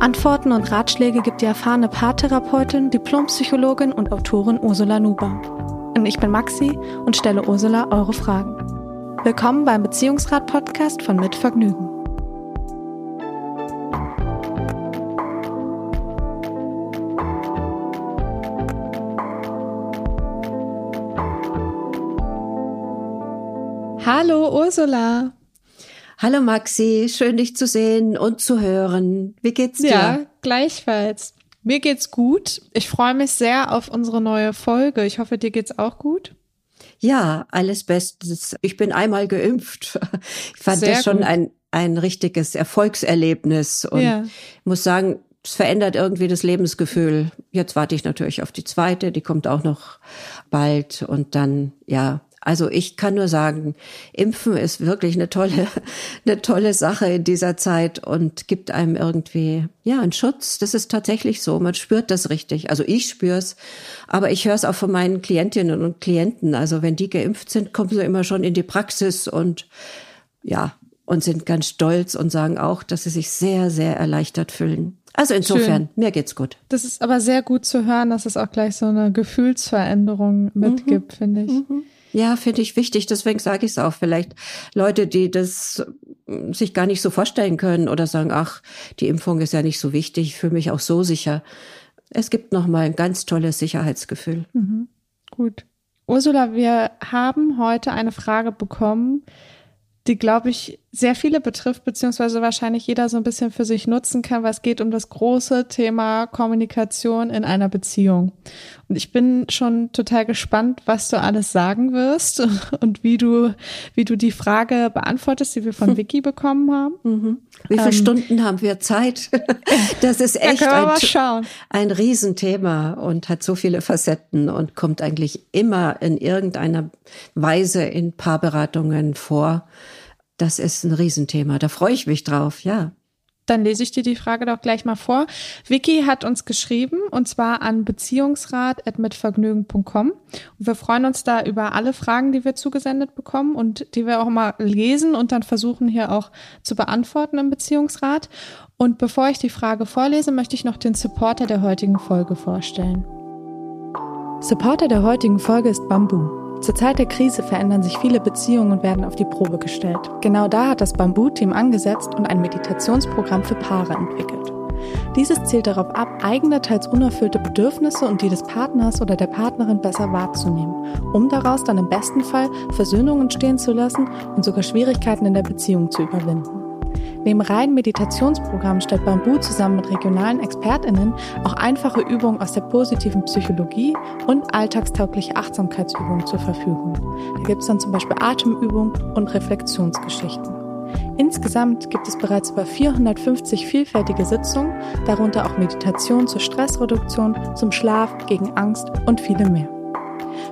Antworten und Ratschläge gibt die erfahrene Paartherapeutin, Diplompsychologin und Autorin Ursula Nuber. Und ich bin Maxi und stelle Ursula eure Fragen. Willkommen beim Beziehungsrat-Podcast von Mit Vergnügen. Hallo Ursula. Hallo Maxi, schön dich zu sehen und zu hören. Wie geht's dir? Ja, gleichfalls. Mir geht's gut. Ich freue mich sehr auf unsere neue Folge. Ich hoffe, dir geht's auch gut. Ja, alles Bestes. Ich bin einmal geimpft. Ich fand sehr das schon ein, ein richtiges Erfolgserlebnis und ja. muss sagen, es verändert irgendwie das Lebensgefühl. Jetzt warte ich natürlich auf die zweite, die kommt auch noch bald und dann, ja, also ich kann nur sagen, Impfen ist wirklich eine tolle, eine tolle Sache in dieser Zeit und gibt einem irgendwie, ja, einen Schutz. Das ist tatsächlich so. Man spürt das richtig. Also ich spür's, aber ich höre es auch von meinen Klientinnen und Klienten. Also wenn die geimpft sind, kommen sie immer schon in die Praxis und ja, und sind ganz stolz und sagen auch, dass sie sich sehr, sehr erleichtert fühlen. Also insofern, Schön. mir geht's gut. Das ist aber sehr gut zu hören, dass es auch gleich so eine Gefühlsveränderung mitgibt, mhm. finde ich. Mhm. Ja, finde ich wichtig. Deswegen sage ich es auch. Vielleicht Leute, die das sich gar nicht so vorstellen können oder sagen, ach, die Impfung ist ja nicht so wichtig, ich fühle mich auch so sicher. Es gibt nochmal ein ganz tolles Sicherheitsgefühl. Mhm. Gut. Ursula, wir haben heute eine Frage bekommen, die, glaube ich, sehr viele betrifft, beziehungsweise wahrscheinlich jeder so ein bisschen für sich nutzen kann, was geht um das große Thema Kommunikation in einer Beziehung. Und ich bin schon total gespannt, was du alles sagen wirst und wie du, wie du die Frage beantwortest, die wir von Vicky bekommen haben. Mhm. Wie viele ähm, Stunden haben wir Zeit? Das ist echt ein, ein Riesenthema und hat so viele Facetten und kommt eigentlich immer in irgendeiner Weise in Paarberatungen vor. Das ist ein Riesenthema. Da freue ich mich drauf, ja. Dann lese ich dir die Frage doch gleich mal vor. Vicky hat uns geschrieben und zwar an beziehungsrat.mitvergnügen.com. Und wir freuen uns da über alle Fragen, die wir zugesendet bekommen und die wir auch mal lesen und dann versuchen hier auch zu beantworten im Beziehungsrat. Und bevor ich die Frage vorlese, möchte ich noch den Supporter der heutigen Folge vorstellen. Supporter der heutigen Folge ist Bamboo. Zur Zeit der Krise verändern sich viele Beziehungen und werden auf die Probe gestellt. Genau da hat das Bamboo-Team angesetzt und ein Meditationsprogramm für Paare entwickelt. Dieses zielt darauf ab, eigene, teils unerfüllte Bedürfnisse und die des Partners oder der Partnerin besser wahrzunehmen, um daraus dann im besten Fall Versöhnungen entstehen zu lassen und sogar Schwierigkeiten in der Beziehung zu überwinden. Neben reinen Meditationsprogrammen stellt Bamboo zusammen mit regionalen ExpertInnen auch einfache Übungen aus der positiven Psychologie und alltagstaugliche Achtsamkeitsübungen zur Verfügung. Da gibt es dann zum Beispiel Atemübungen und Reflexionsgeschichten. Insgesamt gibt es bereits über 450 vielfältige Sitzungen, darunter auch Meditation zur Stressreduktion, zum Schlaf, gegen Angst und viele mehr.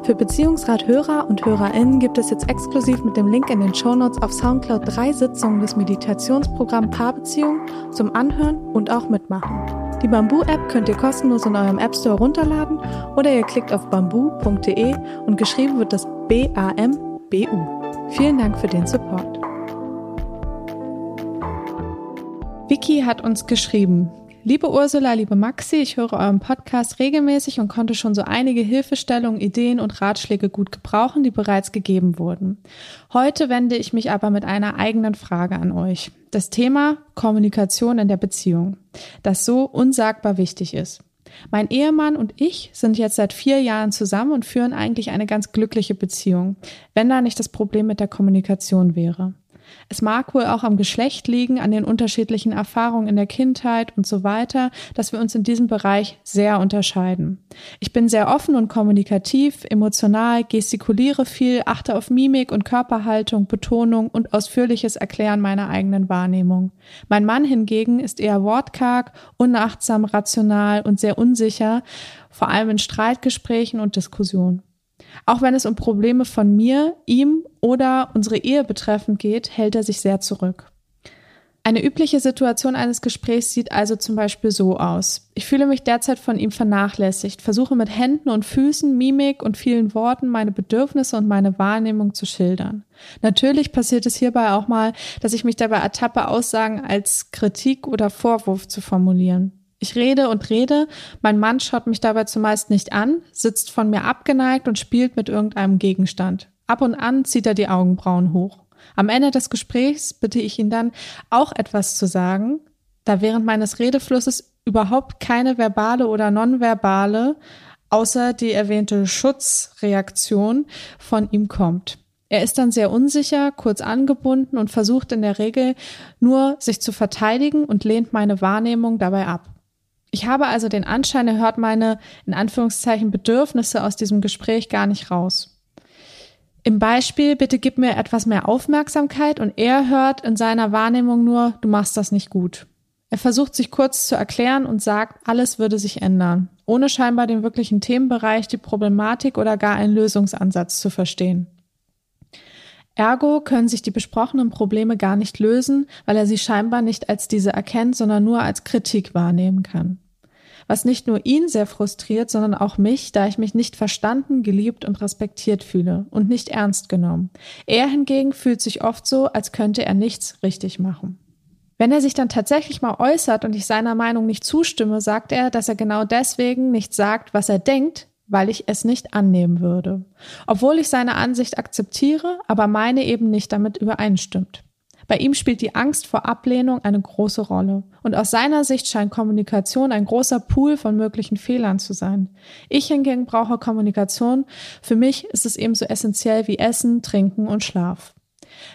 Für Beziehungsrat-Hörer und HörerInnen gibt es jetzt exklusiv mit dem Link in den Shownotes auf Soundcloud drei Sitzungen des Meditationsprogramms Paarbeziehung zum Anhören und auch mitmachen. Die Bamboo-App könnt ihr kostenlos in eurem App Store runterladen oder ihr klickt auf bamboo.de und geschrieben wird das B-A-M-B-U. Vielen Dank für den Support. Vicky hat uns geschrieben, Liebe Ursula, liebe Maxi, ich höre euren Podcast regelmäßig und konnte schon so einige Hilfestellungen, Ideen und Ratschläge gut gebrauchen, die bereits gegeben wurden. Heute wende ich mich aber mit einer eigenen Frage an euch. Das Thema Kommunikation in der Beziehung, das so unsagbar wichtig ist. Mein Ehemann und ich sind jetzt seit vier Jahren zusammen und führen eigentlich eine ganz glückliche Beziehung, wenn da nicht das Problem mit der Kommunikation wäre. Es mag wohl auch am Geschlecht liegen, an den unterschiedlichen Erfahrungen in der Kindheit und so weiter, dass wir uns in diesem Bereich sehr unterscheiden. Ich bin sehr offen und kommunikativ, emotional, gestikuliere viel, achte auf Mimik und Körperhaltung, Betonung und ausführliches Erklären meiner eigenen Wahrnehmung. Mein Mann hingegen ist eher wortkarg, unachtsam, rational und sehr unsicher, vor allem in Streitgesprächen und Diskussionen. Auch wenn es um Probleme von mir, ihm oder unsere Ehe betreffend geht, hält er sich sehr zurück. Eine übliche Situation eines Gesprächs sieht also zum Beispiel so aus. Ich fühle mich derzeit von ihm vernachlässigt, versuche mit Händen und Füßen, Mimik und vielen Worten meine Bedürfnisse und meine Wahrnehmung zu schildern. Natürlich passiert es hierbei auch mal, dass ich mich dabei ertappe, Aussagen als Kritik oder Vorwurf zu formulieren. Ich rede und rede, mein Mann schaut mich dabei zumeist nicht an, sitzt von mir abgeneigt und spielt mit irgendeinem Gegenstand. Ab und an zieht er die Augenbrauen hoch. Am Ende des Gesprächs bitte ich ihn dann, auch etwas zu sagen, da während meines Redeflusses überhaupt keine verbale oder nonverbale, außer die erwähnte Schutzreaktion von ihm kommt. Er ist dann sehr unsicher, kurz angebunden und versucht in der Regel nur sich zu verteidigen und lehnt meine Wahrnehmung dabei ab. Ich habe also den Anschein, er hört meine, in Anführungszeichen, Bedürfnisse aus diesem Gespräch gar nicht raus. Im Beispiel, bitte gib mir etwas mehr Aufmerksamkeit und er hört in seiner Wahrnehmung nur, du machst das nicht gut. Er versucht sich kurz zu erklären und sagt, alles würde sich ändern, ohne scheinbar den wirklichen Themenbereich, die Problematik oder gar einen Lösungsansatz zu verstehen. Ergo können sich die besprochenen Probleme gar nicht lösen, weil er sie scheinbar nicht als diese erkennt, sondern nur als Kritik wahrnehmen kann. Was nicht nur ihn sehr frustriert, sondern auch mich, da ich mich nicht verstanden, geliebt und respektiert fühle und nicht ernst genommen. Er hingegen fühlt sich oft so, als könnte er nichts richtig machen. Wenn er sich dann tatsächlich mal äußert und ich seiner Meinung nicht zustimme, sagt er, dass er genau deswegen nicht sagt, was er denkt, weil ich es nicht annehmen würde. Obwohl ich seine Ansicht akzeptiere, aber meine eben nicht damit übereinstimmt. Bei ihm spielt die Angst vor Ablehnung eine große Rolle. Und aus seiner Sicht scheint Kommunikation ein großer Pool von möglichen Fehlern zu sein. Ich hingegen brauche Kommunikation. Für mich ist es ebenso essentiell wie Essen, Trinken und Schlaf.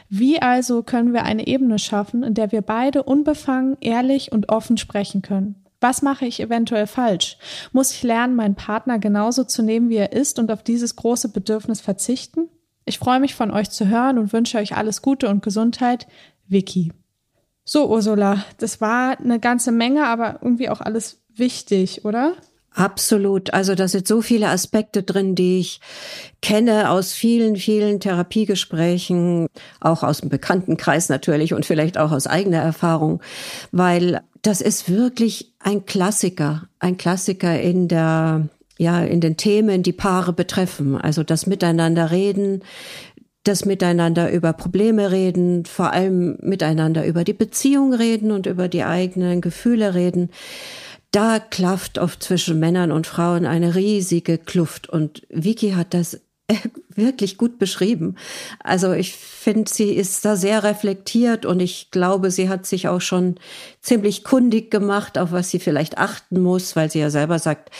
Wie also können wir eine Ebene schaffen, in der wir beide unbefangen, ehrlich und offen sprechen können? Was mache ich eventuell falsch? Muss ich lernen, meinen Partner genauso zu nehmen, wie er ist und auf dieses große Bedürfnis verzichten? Ich freue mich von euch zu hören und wünsche euch alles Gute und Gesundheit. Vicky. So, Ursula, das war eine ganze Menge, aber irgendwie auch alles wichtig, oder? Absolut. Also da sind so viele Aspekte drin, die ich kenne aus vielen, vielen Therapiegesprächen, auch aus dem Bekanntenkreis natürlich und vielleicht auch aus eigener Erfahrung, weil das ist wirklich ein Klassiker, ein Klassiker in der, ja, in den Themen, die Paare betreffen. Also das Miteinander reden, das Miteinander über Probleme reden, vor allem miteinander über die Beziehung reden und über die eigenen Gefühle reden da klafft oft zwischen Männern und Frauen eine riesige Kluft. Und Vicky hat das wirklich gut beschrieben. Also ich finde, sie ist da sehr reflektiert und ich glaube, sie hat sich auch schon ziemlich kundig gemacht, auf was sie vielleicht achten muss, weil sie ja selber sagt,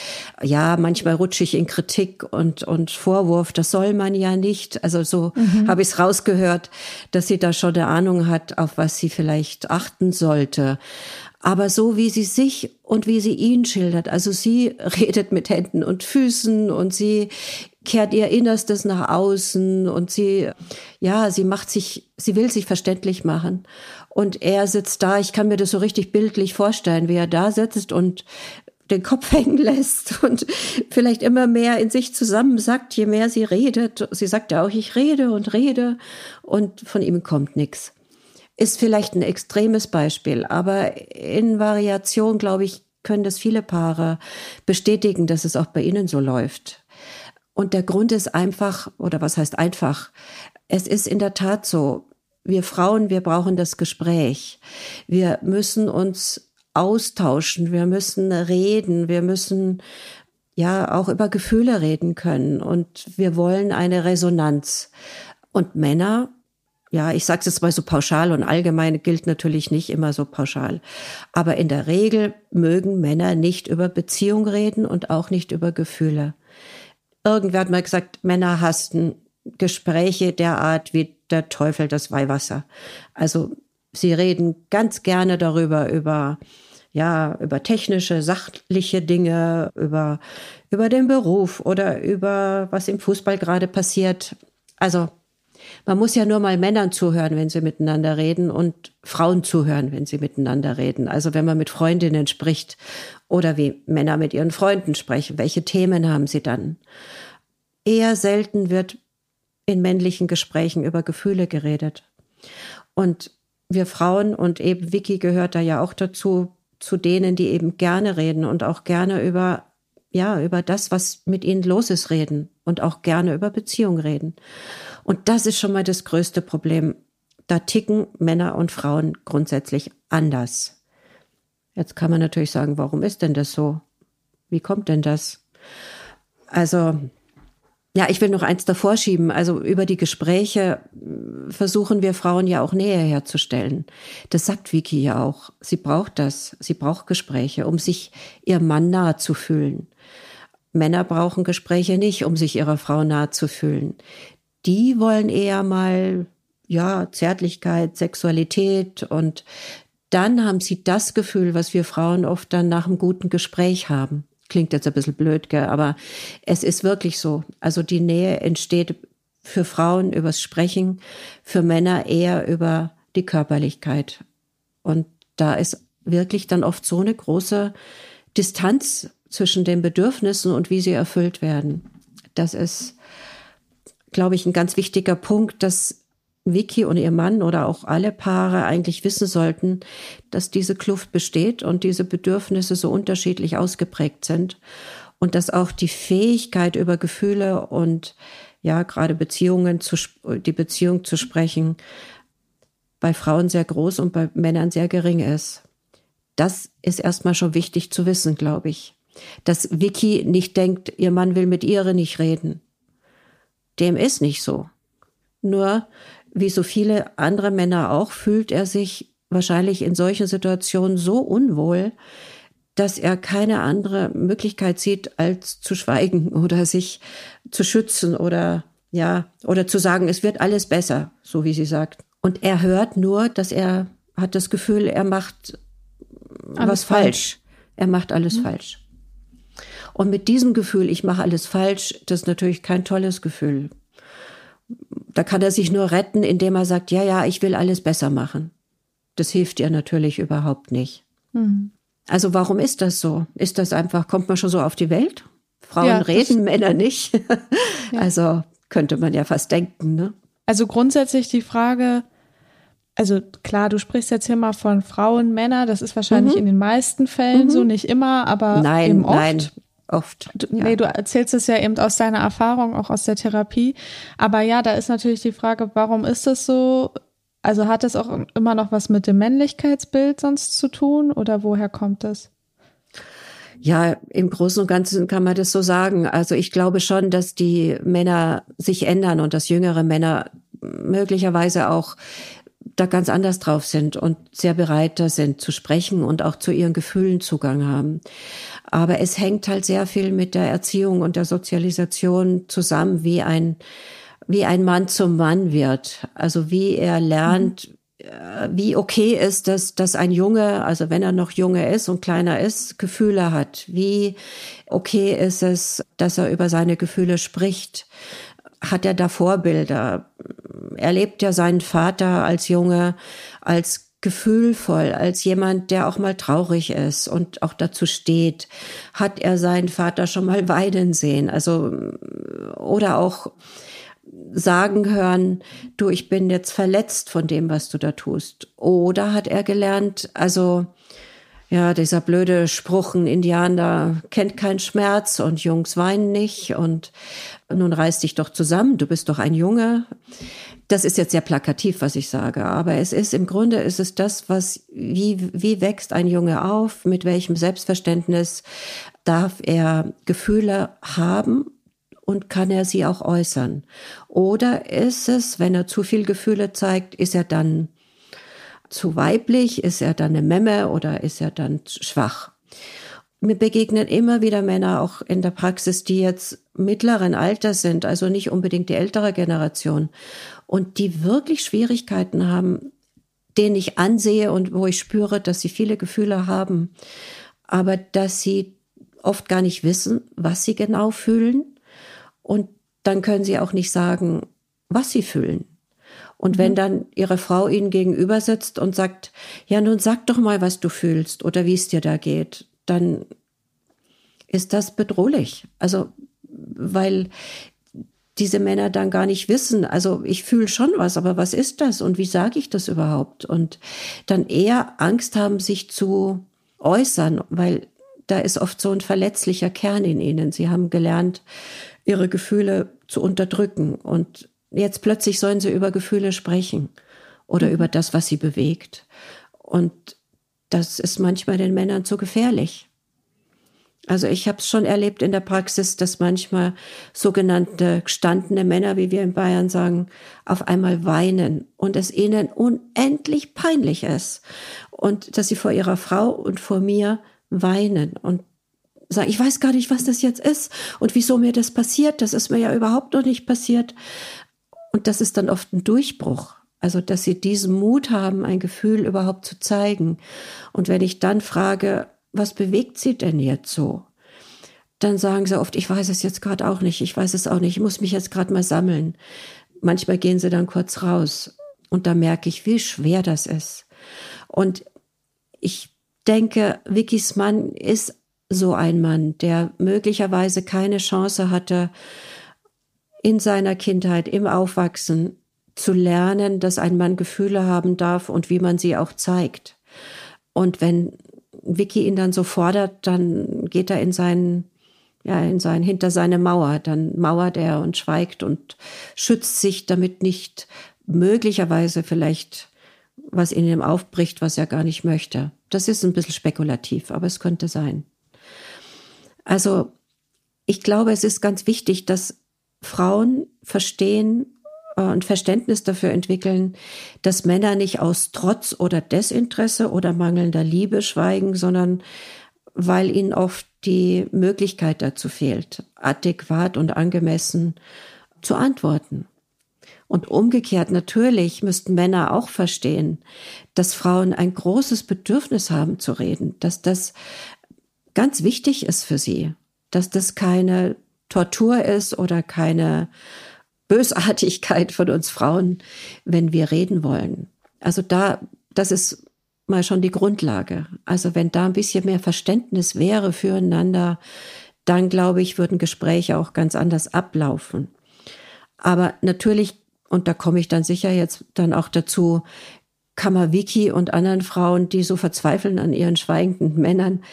ja, manchmal rutsche ich in Kritik und, und Vorwurf, das soll man ja nicht. Also so mhm. habe ich es rausgehört, dass sie da schon eine Ahnung hat, auf was sie vielleicht achten sollte aber so wie sie sich und wie sie ihn schildert. Also sie redet mit Händen und Füßen und sie kehrt ihr Innerstes nach außen und sie, ja, sie macht sich, sie will sich verständlich machen. Und er sitzt da, ich kann mir das so richtig bildlich vorstellen, wie er da sitzt und den Kopf hängen lässt und vielleicht immer mehr in sich zusammen sagt, je mehr sie redet. Sie sagt ja auch, ich rede und rede und von ihm kommt nichts ist vielleicht ein extremes Beispiel, aber in Variation, glaube ich, können das viele Paare bestätigen, dass es auch bei ihnen so läuft. Und der Grund ist einfach, oder was heißt einfach? Es ist in der Tat so, wir Frauen, wir brauchen das Gespräch. Wir müssen uns austauschen, wir müssen reden, wir müssen ja auch über Gefühle reden können und wir wollen eine Resonanz. Und Männer ja, ich sage es jetzt mal so pauschal und allgemein gilt natürlich nicht immer so pauschal. Aber in der Regel mögen Männer nicht über Beziehung reden und auch nicht über Gefühle. Irgendwer hat mal gesagt, Männer hassen Gespräche derart wie der Teufel das Weihwasser. Also sie reden ganz gerne darüber, über ja, über technische, sachliche Dinge, über, über den Beruf oder über was im Fußball gerade passiert. Also, man muss ja nur mal Männern zuhören, wenn sie miteinander reden und Frauen zuhören, wenn sie miteinander reden. Also, wenn man mit Freundinnen spricht oder wie Männer mit ihren Freunden sprechen, welche Themen haben sie dann? Eher selten wird in männlichen Gesprächen über Gefühle geredet. Und wir Frauen und eben Vicky gehört da ja auch dazu, zu denen, die eben gerne reden und auch gerne über, ja, über das, was mit ihnen los ist, reden und auch gerne über Beziehungen reden. Und das ist schon mal das größte Problem. Da ticken Männer und Frauen grundsätzlich anders. Jetzt kann man natürlich sagen, warum ist denn das so? Wie kommt denn das? Also, ja, ich will noch eins davor schieben. Also über die Gespräche äh, versuchen wir Frauen ja auch Nähe herzustellen. Das sagt Vicky ja auch. Sie braucht das. Sie braucht Gespräche, um sich ihrem Mann nahe zu fühlen. Männer brauchen Gespräche nicht, um sich ihrer Frau nahe zu fühlen. Die wollen eher mal, ja, Zärtlichkeit, Sexualität und dann haben sie das Gefühl, was wir Frauen oft dann nach einem guten Gespräch haben. Klingt jetzt ein bisschen blöd, gell? aber es ist wirklich so. Also die Nähe entsteht für Frauen übers Sprechen, für Männer eher über die Körperlichkeit. Und da ist wirklich dann oft so eine große Distanz zwischen den Bedürfnissen und wie sie erfüllt werden. Das ist, glaube ich, ein ganz wichtiger Punkt, dass Vicky und ihr Mann oder auch alle Paare eigentlich wissen sollten, dass diese Kluft besteht und diese Bedürfnisse so unterschiedlich ausgeprägt sind und dass auch die Fähigkeit über Gefühle und ja gerade Beziehungen zu die Beziehung zu sprechen bei Frauen sehr groß und bei Männern sehr gering ist. Das ist erstmal schon wichtig zu wissen, glaube ich. Dass Vicky nicht denkt, ihr Mann will mit ihr nicht reden. Dem ist nicht so. Nur wie so viele andere Männer auch, fühlt er sich wahrscheinlich in solchen Situationen so unwohl, dass er keine andere Möglichkeit sieht, als zu schweigen oder sich zu schützen oder ja, oder zu sagen, es wird alles besser, so wie sie sagt. Und er hört nur, dass er hat das Gefühl, er macht alles was falsch. falsch. Er macht alles mhm. falsch. Und mit diesem Gefühl, ich mache alles falsch, das ist natürlich kein tolles Gefühl da kann er sich nur retten, indem er sagt, ja, ja, ich will alles besser machen. Das hilft ihr natürlich überhaupt nicht. Mhm. Also warum ist das so? Ist das einfach, kommt man schon so auf die Welt? Frauen ja, reden, Männer nicht. ja. Also könnte man ja fast denken, ne? Also grundsätzlich die Frage, also klar, du sprichst jetzt hier mal von Frauen, Männer, das ist wahrscheinlich mhm. in den meisten Fällen mhm. so, nicht immer, aber nein, eben oft. Nein, oft. Du, ja. Nee, du erzählst es ja eben aus deiner Erfahrung, auch aus der Therapie. Aber ja, da ist natürlich die Frage, warum ist das so? Also hat es auch immer noch was mit dem Männlichkeitsbild sonst zu tun oder woher kommt das? Ja, im Großen und Ganzen kann man das so sagen. Also ich glaube schon, dass die Männer sich ändern und dass jüngere Männer möglicherweise auch da ganz anders drauf sind und sehr bereiter sind zu sprechen und auch zu ihren Gefühlen Zugang haben. Aber es hängt halt sehr viel mit der Erziehung und der Sozialisation zusammen, wie ein, wie ein Mann zum Mann wird. Also wie er lernt, mhm wie okay ist es, dass ein Junge, also wenn er noch Junge ist und kleiner ist, Gefühle hat? Wie okay ist es, dass er über seine Gefühle spricht? Hat er da Vorbilder? Erlebt ja seinen Vater als Junge als gefühlvoll, als jemand, der auch mal traurig ist und auch dazu steht. Hat er seinen Vater schon mal weinen sehen? Also, oder auch sagen hören, du, ich bin jetzt verletzt von dem, was du da tust. Oder hat er gelernt, also, ja, dieser blöde Spruch, ein Indianer kennt keinen Schmerz und Jungs weinen nicht und nun reiß dich doch zusammen, du bist doch ein Junge. Das ist jetzt sehr plakativ, was ich sage, aber es ist im Grunde ist es das, was wie wie wächst ein Junge auf, mit welchem Selbstverständnis darf er Gefühle haben und kann er sie auch äußern? Oder ist es, wenn er zu viel Gefühle zeigt, ist er dann zu weiblich, ist er dann eine Memme oder ist er dann schwach? Mir begegnen immer wieder Männer auch in der Praxis, die jetzt mittleren Alters sind, also nicht unbedingt die ältere Generation und die wirklich Schwierigkeiten haben, den ich ansehe und wo ich spüre, dass sie viele Gefühle haben, aber dass sie oft gar nicht wissen, was sie genau fühlen und dann können sie auch nicht sagen, was sie fühlen. Und wenn mhm. dann ihre Frau ihnen gegenüber sitzt und sagt, ja, nun sag doch mal, was du fühlst oder wie es dir da geht, dann ist das bedrohlich. Also, weil diese Männer dann gar nicht wissen, also ich fühle schon was, aber was ist das und wie sage ich das überhaupt? Und dann eher Angst haben, sich zu äußern, weil da ist oft so ein verletzlicher Kern in ihnen. Sie haben gelernt, ihre Gefühle zu unterdrücken und jetzt plötzlich sollen sie über Gefühle sprechen oder mhm. über das, was sie bewegt. Und das ist manchmal den Männern zu gefährlich. Also ich habe es schon erlebt in der Praxis, dass manchmal sogenannte gestandene Männer, wie wir in Bayern sagen, auf einmal weinen und es ihnen unendlich peinlich ist und dass sie vor ihrer Frau und vor mir weinen und sagen, ich weiß gar nicht, was das jetzt ist und wieso mir das passiert. Das ist mir ja überhaupt noch nicht passiert. Und das ist dann oft ein Durchbruch. Also, dass sie diesen Mut haben, ein Gefühl überhaupt zu zeigen. Und wenn ich dann frage, was bewegt sie denn jetzt so? Dann sagen sie oft, ich weiß es jetzt gerade auch nicht, ich weiß es auch nicht, ich muss mich jetzt gerade mal sammeln. Manchmal gehen sie dann kurz raus und da merke ich, wie schwer das ist. Und ich denke, Vickys Mann ist so ein Mann, der möglicherweise keine Chance hatte, in seiner Kindheit, im Aufwachsen zu lernen, dass ein Mann Gefühle haben darf und wie man sie auch zeigt. Und wenn Vicky ihn dann so fordert, dann geht er in seinen, ja, in sein, hinter seine Mauer, dann mauert er und schweigt und schützt sich, damit nicht möglicherweise vielleicht was in ihm aufbricht, was er gar nicht möchte. Das ist ein bisschen spekulativ, aber es könnte sein. Also, ich glaube, es ist ganz wichtig, dass Frauen verstehen und Verständnis dafür entwickeln, dass Männer nicht aus Trotz oder Desinteresse oder mangelnder Liebe schweigen, sondern weil ihnen oft die Möglichkeit dazu fehlt, adäquat und angemessen zu antworten. Und umgekehrt natürlich müssten Männer auch verstehen, dass Frauen ein großes Bedürfnis haben zu reden, dass das ganz wichtig ist für sie, dass das keine Tortur ist oder keine Bösartigkeit von uns Frauen, wenn wir reden wollen. Also da, das ist mal schon die Grundlage. Also wenn da ein bisschen mehr Verständnis wäre füreinander, dann glaube ich, würden Gespräche auch ganz anders ablaufen. Aber natürlich, und da komme ich dann sicher jetzt dann auch dazu, kann man Vicky und anderen Frauen, die so verzweifeln an ihren schweigenden Männern,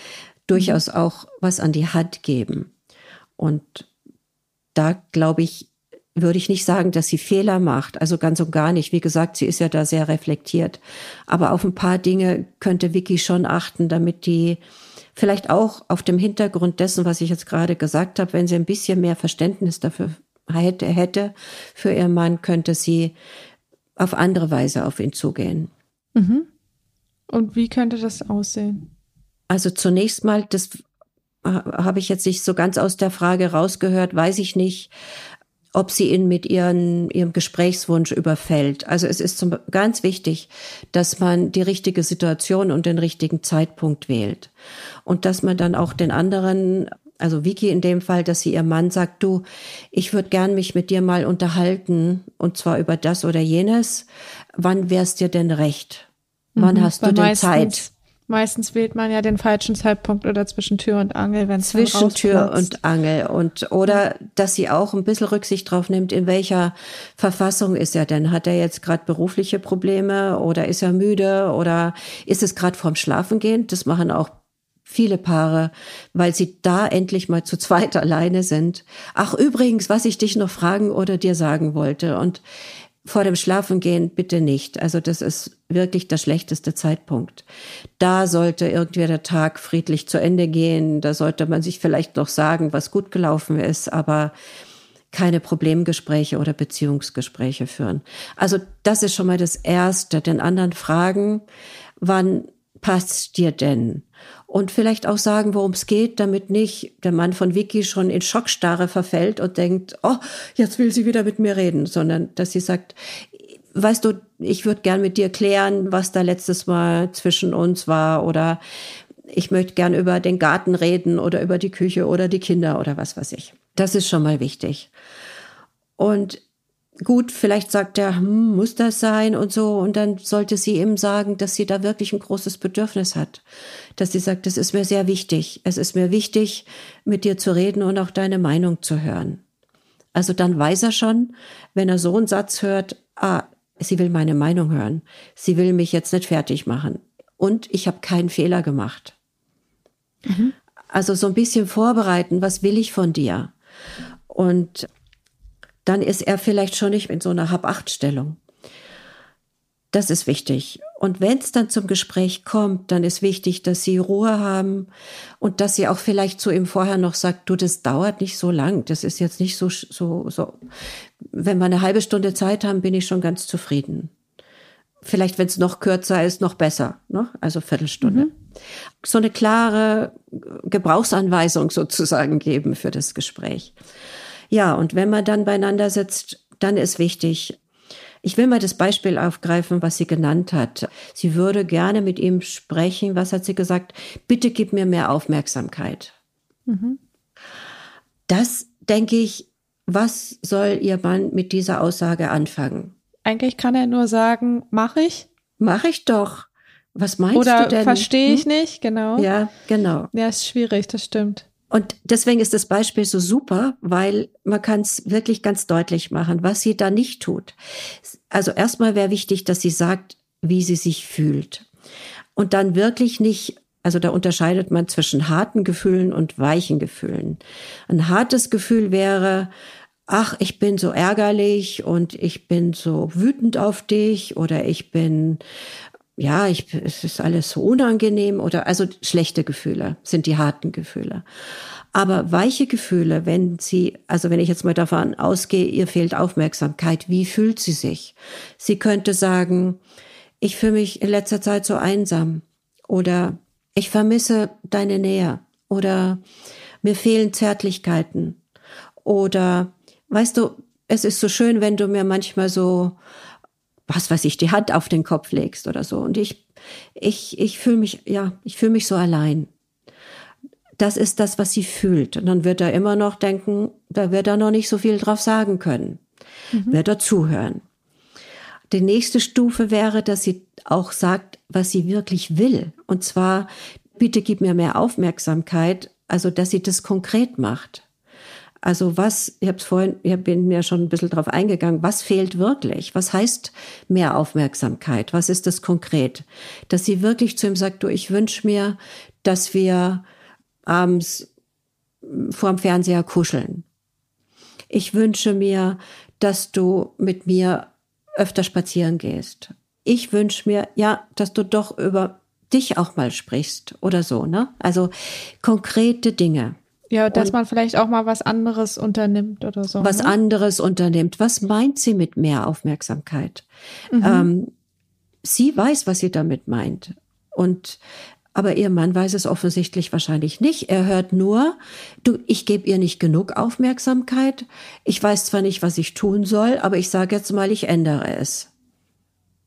durchaus mhm. auch was an die Hand geben. Und da glaube ich, würde ich nicht sagen, dass sie Fehler macht. Also ganz und gar nicht. Wie gesagt, sie ist ja da sehr reflektiert. Aber auf ein paar Dinge könnte Vicky schon achten, damit die vielleicht auch auf dem Hintergrund dessen, was ich jetzt gerade gesagt habe, wenn sie ein bisschen mehr Verständnis dafür hätte, hätte für ihren Mann, könnte sie auf andere Weise auf ihn zugehen. Mhm. Und wie könnte das aussehen? Also zunächst mal, das habe ich jetzt nicht so ganz aus der Frage rausgehört, weiß ich nicht, ob sie ihn mit ihren, ihrem Gesprächswunsch überfällt. Also es ist zum, ganz wichtig, dass man die richtige Situation und den richtigen Zeitpunkt wählt. Und dass man dann auch den anderen, also Vicky in dem Fall, dass sie ihr Mann sagt, du, ich würde gern mich mit dir mal unterhalten, und zwar über das oder jenes. Wann wär's dir denn recht? Wann mhm, hast du denn Zeit? Meistens wählt man ja den falschen Zeitpunkt oder zwischen Tür und Angel, wenn es Zwischen Tür und Angel und oder dass sie auch ein bisschen Rücksicht drauf nimmt, in welcher Verfassung ist er denn? Hat er jetzt gerade berufliche Probleme oder ist er müde oder ist es gerade vorm Schlafengehen? Das machen auch viele Paare, weil sie da endlich mal zu zweit alleine sind. Ach übrigens, was ich dich noch fragen oder dir sagen wollte und vor dem Schlafengehen bitte nicht. Also das ist wirklich der schlechteste Zeitpunkt. Da sollte irgendwie der Tag friedlich zu Ende gehen. Da sollte man sich vielleicht noch sagen, was gut gelaufen ist, aber keine Problemgespräche oder Beziehungsgespräche führen. Also das ist schon mal das Erste. Den anderen fragen, wann passt dir denn? Und vielleicht auch sagen, worum es geht, damit nicht der Mann von Vicky schon in Schockstarre verfällt und denkt, oh, jetzt will sie wieder mit mir reden, sondern dass sie sagt, weißt du, ich würde gern mit dir klären, was da letztes Mal zwischen uns war oder ich möchte gern über den Garten reden oder über die Küche oder die Kinder oder was weiß ich. Das ist schon mal wichtig. Und gut, vielleicht sagt er, hm, muss das sein und so. Und dann sollte sie ihm sagen, dass sie da wirklich ein großes Bedürfnis hat. Dass sie sagt, es ist mir sehr wichtig. Es ist mir wichtig, mit dir zu reden und auch deine Meinung zu hören. Also dann weiß er schon, wenn er so einen Satz hört, ah, sie will meine Meinung hören. Sie will mich jetzt nicht fertig machen. Und ich habe keinen Fehler gemacht. Mhm. Also so ein bisschen vorbereiten, was will ich von dir? Und dann ist er vielleicht schon nicht in so einer Hab-Acht-Stellung. Das ist wichtig. Und wenn es dann zum Gespräch kommt, dann ist wichtig, dass sie Ruhe haben und dass sie auch vielleicht zu ihm vorher noch sagt, du, das dauert nicht so lang. Das ist jetzt nicht so, so, so. Wenn wir eine halbe Stunde Zeit haben, bin ich schon ganz zufrieden. Vielleicht, wenn es noch kürzer ist, noch besser. Ne? Also Viertelstunde. Mhm. So eine klare Gebrauchsanweisung sozusagen geben für das Gespräch. Ja, und wenn man dann beieinander sitzt, dann ist wichtig, ich will mal das Beispiel aufgreifen, was sie genannt hat. Sie würde gerne mit ihm sprechen. Was hat sie gesagt? Bitte gib mir mehr Aufmerksamkeit. Mhm. Das denke ich, was soll ihr Mann mit dieser Aussage anfangen? Eigentlich kann er nur sagen, mach ich. Mach ich doch. Was meinst Oder du denn? verstehe ich hm? nicht, genau. Ja, genau. Ja, ist schwierig, das stimmt. Und deswegen ist das Beispiel so super, weil man kann es wirklich ganz deutlich machen, was sie da nicht tut. Also erstmal wäre wichtig, dass sie sagt, wie sie sich fühlt. Und dann wirklich nicht, also da unterscheidet man zwischen harten Gefühlen und weichen Gefühlen. Ein hartes Gefühl wäre, ach, ich bin so ärgerlich und ich bin so wütend auf dich oder ich bin ja, ich, es ist alles so unangenehm oder also schlechte Gefühle sind die harten Gefühle. Aber weiche Gefühle, wenn sie, also wenn ich jetzt mal davon ausgehe, ihr fehlt Aufmerksamkeit, wie fühlt sie sich? Sie könnte sagen, ich fühle mich in letzter Zeit so einsam oder ich vermisse deine Nähe oder mir fehlen Zärtlichkeiten oder weißt du, es ist so schön, wenn du mir manchmal so was weiß ich, die Hand auf den Kopf legst oder so. Und ich, ich, ich fühle mich, ja, ich fühle mich so allein. Das ist das, was sie fühlt. Und dann wird er immer noch denken, da wird er noch nicht so viel drauf sagen können. Mhm. Wird er zuhören. Die nächste Stufe wäre, dass sie auch sagt, was sie wirklich will. Und zwar, bitte gib mir mehr Aufmerksamkeit, also dass sie das konkret macht. Also was, ich habe es vorhin, ich bin mir schon ein bisschen drauf eingegangen, was fehlt wirklich? Was heißt mehr Aufmerksamkeit? Was ist das konkret? Dass sie wirklich zu ihm sagt, du, ich wünsche mir, dass wir abends vorm Fernseher kuscheln. Ich wünsche mir, dass du mit mir öfter spazieren gehst. Ich wünsche mir, ja, dass du doch über dich auch mal sprichst oder so, ne? Also konkrete Dinge. Ja, dass und man vielleicht auch mal was anderes unternimmt oder so. Was ne? anderes unternimmt. Was meint sie mit mehr Aufmerksamkeit? Mhm. Ähm, sie weiß, was sie damit meint. Und aber ihr Mann weiß es offensichtlich wahrscheinlich nicht. Er hört nur, du, ich gebe ihr nicht genug Aufmerksamkeit. Ich weiß zwar nicht, was ich tun soll, aber ich sage jetzt mal, ich ändere es.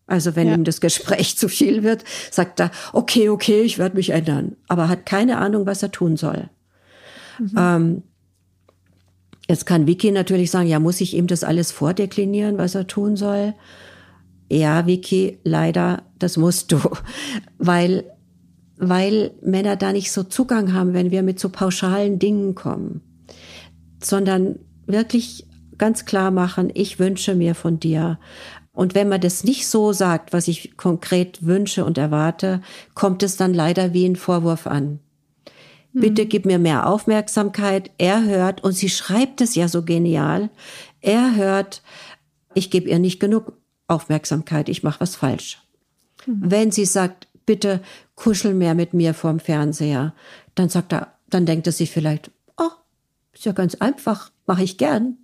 Also wenn ja. ihm das Gespräch zu viel wird, sagt er, okay, okay, ich werde mich ändern, aber hat keine Ahnung, was er tun soll. Mhm. Ähm, jetzt kann Vicky natürlich sagen, ja, muss ich ihm das alles vordeklinieren, was er tun soll? Ja, Vicky, leider, das musst du, weil, weil Männer da nicht so Zugang haben, wenn wir mit so pauschalen Dingen kommen, sondern wirklich ganz klar machen, ich wünsche mir von dir. Und wenn man das nicht so sagt, was ich konkret wünsche und erwarte, kommt es dann leider wie ein Vorwurf an. Bitte hm. gib mir mehr Aufmerksamkeit. Er hört, und sie schreibt es ja so genial, er hört, ich gebe ihr nicht genug Aufmerksamkeit, ich mache was falsch. Mhm. Wenn sie sagt, bitte kuschel mehr mit mir vorm Fernseher, dann sagt er, dann denkt er sich vielleicht, oh, ist ja ganz einfach, mache ich gern.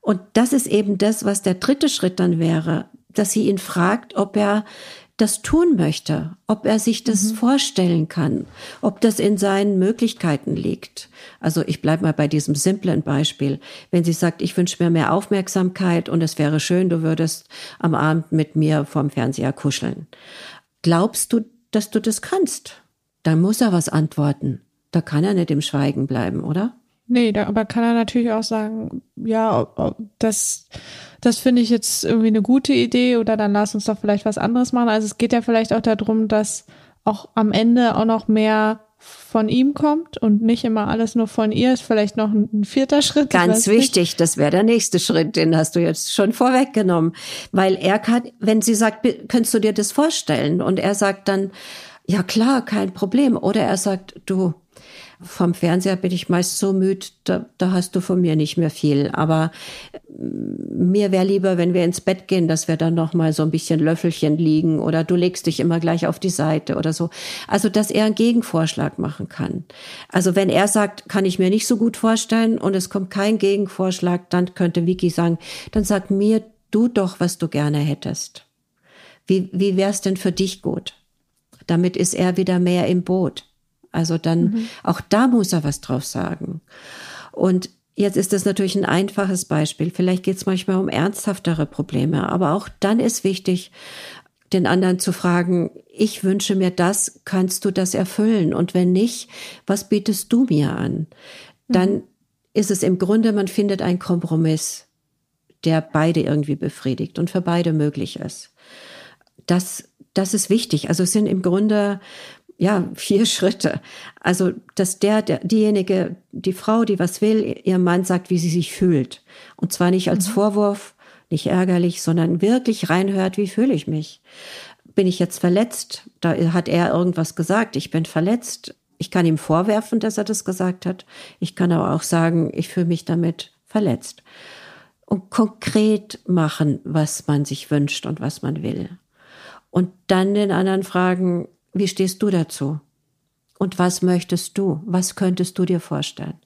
Und das ist eben das, was der dritte Schritt dann wäre, dass sie ihn fragt, ob er das tun möchte, ob er sich das mhm. vorstellen kann, ob das in seinen Möglichkeiten liegt. Also ich bleibe mal bei diesem simplen Beispiel. Wenn sie sagt, ich wünsche mir mehr Aufmerksamkeit und es wäre schön, du würdest am Abend mit mir vorm Fernseher kuscheln. Glaubst du, dass du das kannst? Dann muss er was antworten. Da kann er nicht im Schweigen bleiben, oder? Nee, da, aber kann er natürlich auch sagen, ja, das, das finde ich jetzt irgendwie eine gute Idee oder dann lass uns doch vielleicht was anderes machen. Also es geht ja vielleicht auch darum, dass auch am Ende auch noch mehr von ihm kommt und nicht immer alles nur von ihr, ist vielleicht noch ein, ein vierter Schritt. Ganz wichtig, nicht. das wäre der nächste Schritt, den hast du jetzt schon vorweggenommen. Weil er kann, wenn sie sagt, könntest du dir das vorstellen? Und er sagt dann, ja klar, kein Problem. Oder er sagt, du, vom Fernseher bin ich meist so müde, da, da hast du von mir nicht mehr viel. Aber mm, mir wäre lieber, wenn wir ins Bett gehen, dass wir dann noch mal so ein bisschen Löffelchen liegen oder du legst dich immer gleich auf die Seite oder so. Also, dass er einen Gegenvorschlag machen kann. Also, wenn er sagt, kann ich mir nicht so gut vorstellen und es kommt kein Gegenvorschlag, dann könnte Vicky sagen, dann sag mir du doch, was du gerne hättest. Wie, wie wär's denn für dich gut? Damit ist er wieder mehr im Boot. Also dann, mhm. auch da muss er was drauf sagen. Und jetzt ist das natürlich ein einfaches Beispiel. Vielleicht geht es manchmal um ernsthaftere Probleme. Aber auch dann ist wichtig, den anderen zu fragen, ich wünsche mir das, kannst du das erfüllen? Und wenn nicht, was bietest du mir an? Dann mhm. ist es im Grunde, man findet einen Kompromiss, der beide irgendwie befriedigt und für beide möglich ist. Das, das ist wichtig. Also es sind im Grunde ja, vier Schritte. Also, dass der, der, diejenige, die Frau, die was will, ihr Mann sagt, wie sie sich fühlt. Und zwar nicht als mhm. Vorwurf, nicht ärgerlich, sondern wirklich reinhört, wie fühle ich mich? Bin ich jetzt verletzt? Da hat er irgendwas gesagt, ich bin verletzt. Ich kann ihm vorwerfen, dass er das gesagt hat. Ich kann aber auch sagen, ich fühle mich damit verletzt. Und konkret machen, was man sich wünscht und was man will. Und dann den anderen fragen, wie stehst du dazu? Und was möchtest du? Was könntest du dir vorstellen?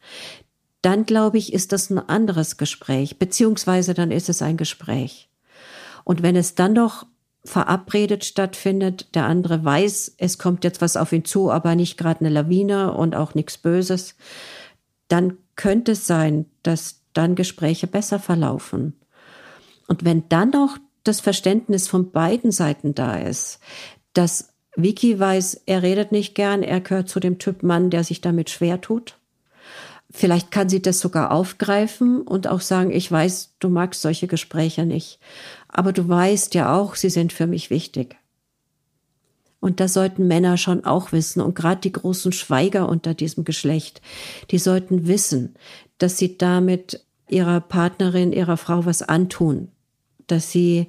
Dann glaube ich, ist das ein anderes Gespräch, beziehungsweise dann ist es ein Gespräch. Und wenn es dann noch verabredet stattfindet, der andere weiß, es kommt jetzt was auf ihn zu, aber nicht gerade eine Lawine und auch nichts Böses, dann könnte es sein, dass dann Gespräche besser verlaufen. Und wenn dann noch das Verständnis von beiden Seiten da ist, dass Vicky weiß, er redet nicht gern, er gehört zu dem Typ Mann, der sich damit schwer tut. Vielleicht kann sie das sogar aufgreifen und auch sagen, ich weiß, du magst solche Gespräche nicht, aber du weißt ja auch, sie sind für mich wichtig. Und das sollten Männer schon auch wissen. Und gerade die großen Schweiger unter diesem Geschlecht, die sollten wissen, dass sie damit ihrer Partnerin, ihrer Frau was antun. Dass sie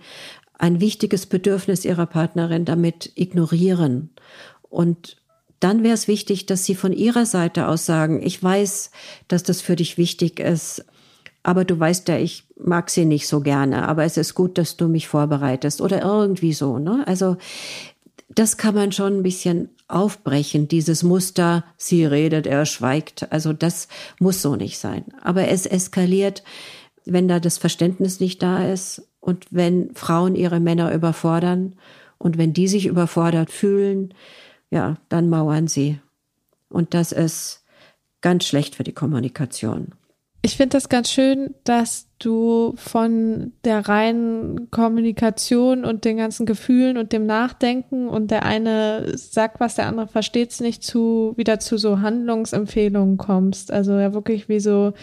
ein wichtiges Bedürfnis ihrer Partnerin damit ignorieren. Und dann wäre es wichtig, dass sie von ihrer Seite aus sagen, ich weiß, dass das für dich wichtig ist, aber du weißt ja, ich mag sie nicht so gerne, aber es ist gut, dass du mich vorbereitest oder irgendwie so. Ne? Also das kann man schon ein bisschen aufbrechen, dieses Muster, sie redet, er schweigt. Also das muss so nicht sein. Aber es eskaliert, wenn da das Verständnis nicht da ist und wenn Frauen ihre Männer überfordern und wenn die sich überfordert fühlen, ja, dann mauern sie. Und das ist ganz schlecht für die Kommunikation. Ich finde das ganz schön, dass du von der reinen Kommunikation und den ganzen Gefühlen und dem Nachdenken und der eine sagt was, der andere versteht es nicht zu, wieder zu so Handlungsempfehlungen kommst. Also ja wirklich wie so,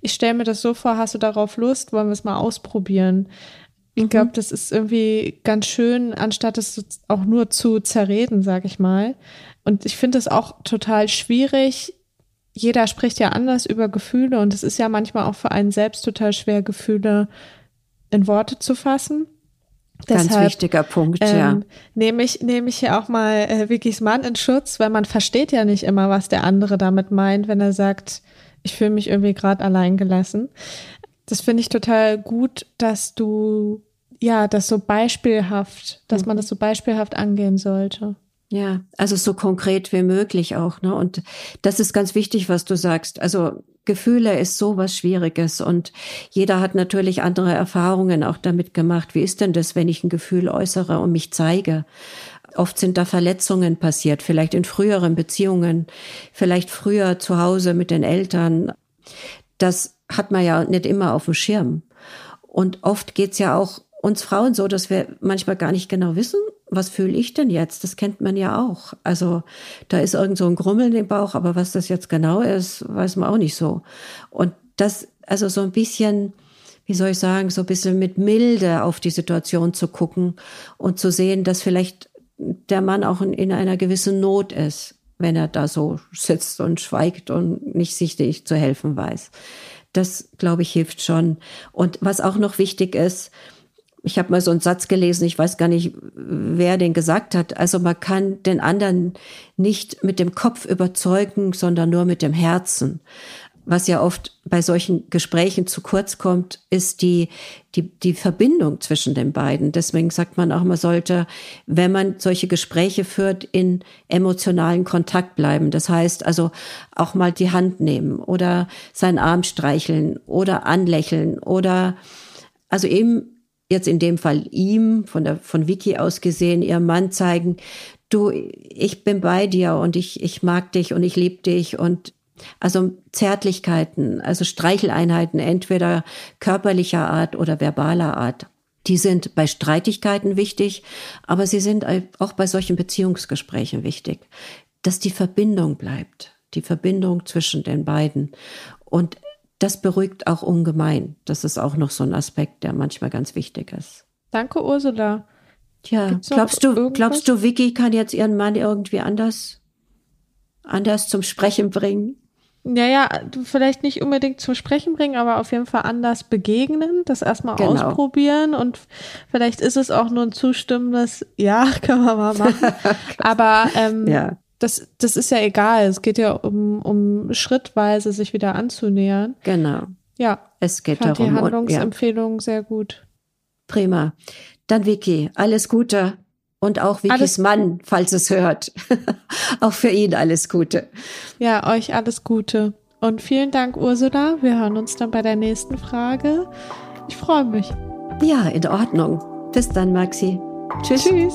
ich stelle mir das so vor, hast du darauf Lust, wollen wir es mal ausprobieren. Ich mhm. glaube, das ist irgendwie ganz schön, anstatt es auch nur zu zerreden, sag ich mal. Und ich finde es auch total schwierig. Jeder spricht ja anders über Gefühle und es ist ja manchmal auch für einen selbst total schwer, Gefühle in Worte zu fassen. Ganz Deshalb, wichtiger Punkt, ähm, ja. Nehme ich, nehme ich hier auch mal äh, Vickys Mann in Schutz, weil man versteht ja nicht immer, was der andere damit meint, wenn er sagt, ich fühle mich irgendwie gerade allein gelassen. Das finde ich total gut, dass du ja, das so beispielhaft, dass man mhm. das so beispielhaft angehen sollte. Ja, also so konkret wie möglich auch. Ne? Und das ist ganz wichtig, was du sagst. Also Gefühle ist so was Schwieriges und jeder hat natürlich andere Erfahrungen auch damit gemacht. Wie ist denn das, wenn ich ein Gefühl äußere und mich zeige? Oft sind da Verletzungen passiert, vielleicht in früheren Beziehungen, vielleicht früher zu Hause mit den Eltern. Das hat man ja nicht immer auf dem Schirm. Und oft geht's ja auch uns Frauen so, dass wir manchmal gar nicht genau wissen, was fühle ich denn jetzt? Das kennt man ja auch. Also da ist irgend so ein Grummeln im Bauch, aber was das jetzt genau ist, weiß man auch nicht so. Und das, also so ein bisschen, wie soll ich sagen, so ein bisschen mit Milde auf die Situation zu gucken und zu sehen, dass vielleicht der Mann auch in einer gewissen Not ist, wenn er da so sitzt und schweigt und nicht sich zu helfen weiß. Das, glaube ich, hilft schon. Und was auch noch wichtig ist, ich habe mal so einen Satz gelesen, ich weiß gar nicht, wer den gesagt hat. Also man kann den anderen nicht mit dem Kopf überzeugen, sondern nur mit dem Herzen. Was ja oft bei solchen Gesprächen zu kurz kommt, ist die, die, die Verbindung zwischen den beiden. Deswegen sagt man auch, man sollte, wenn man solche Gespräche führt, in emotionalen Kontakt bleiben. Das heißt also auch mal die Hand nehmen oder seinen Arm streicheln oder anlächeln oder also eben jetzt in dem Fall ihm, von der, von Vicky aus gesehen, ihrem Mann zeigen, du, ich bin bei dir und ich, ich mag dich und ich liebe dich und also Zärtlichkeiten, also Streicheleinheiten, entweder körperlicher Art oder verbaler Art. Die sind bei Streitigkeiten wichtig, aber sie sind auch bei solchen Beziehungsgesprächen wichtig, dass die Verbindung bleibt, die Verbindung zwischen den beiden. Und das beruhigt auch ungemein. Das ist auch noch so ein Aspekt, der manchmal ganz wichtig ist. Danke, Ursula. Tja, glaubst du, irgendwas? glaubst du, Vicky kann jetzt ihren Mann irgendwie anders, anders zum Sprechen bringen? Naja, vielleicht nicht unbedingt zum Sprechen bringen, aber auf jeden Fall anders begegnen, das erstmal genau. ausprobieren und vielleicht ist es auch nur ein zustimmendes Ja, kann man mal machen. aber ähm, ja das, das ist ja egal. Es geht ja um, um schrittweise sich wieder anzunähern. Genau. Ja. Es geht darum. Die Handlungsempfehlung ja. sehr gut. Prima. Dann Vicky, alles Gute. Und auch Vickys alles Mann, falls es hört. auch für ihn alles Gute. Ja, euch alles Gute. Und vielen Dank, Ursula. Wir hören uns dann bei der nächsten Frage. Ich freue mich. Ja, in Ordnung. Bis dann, Maxi. Tschüss. Tschüss.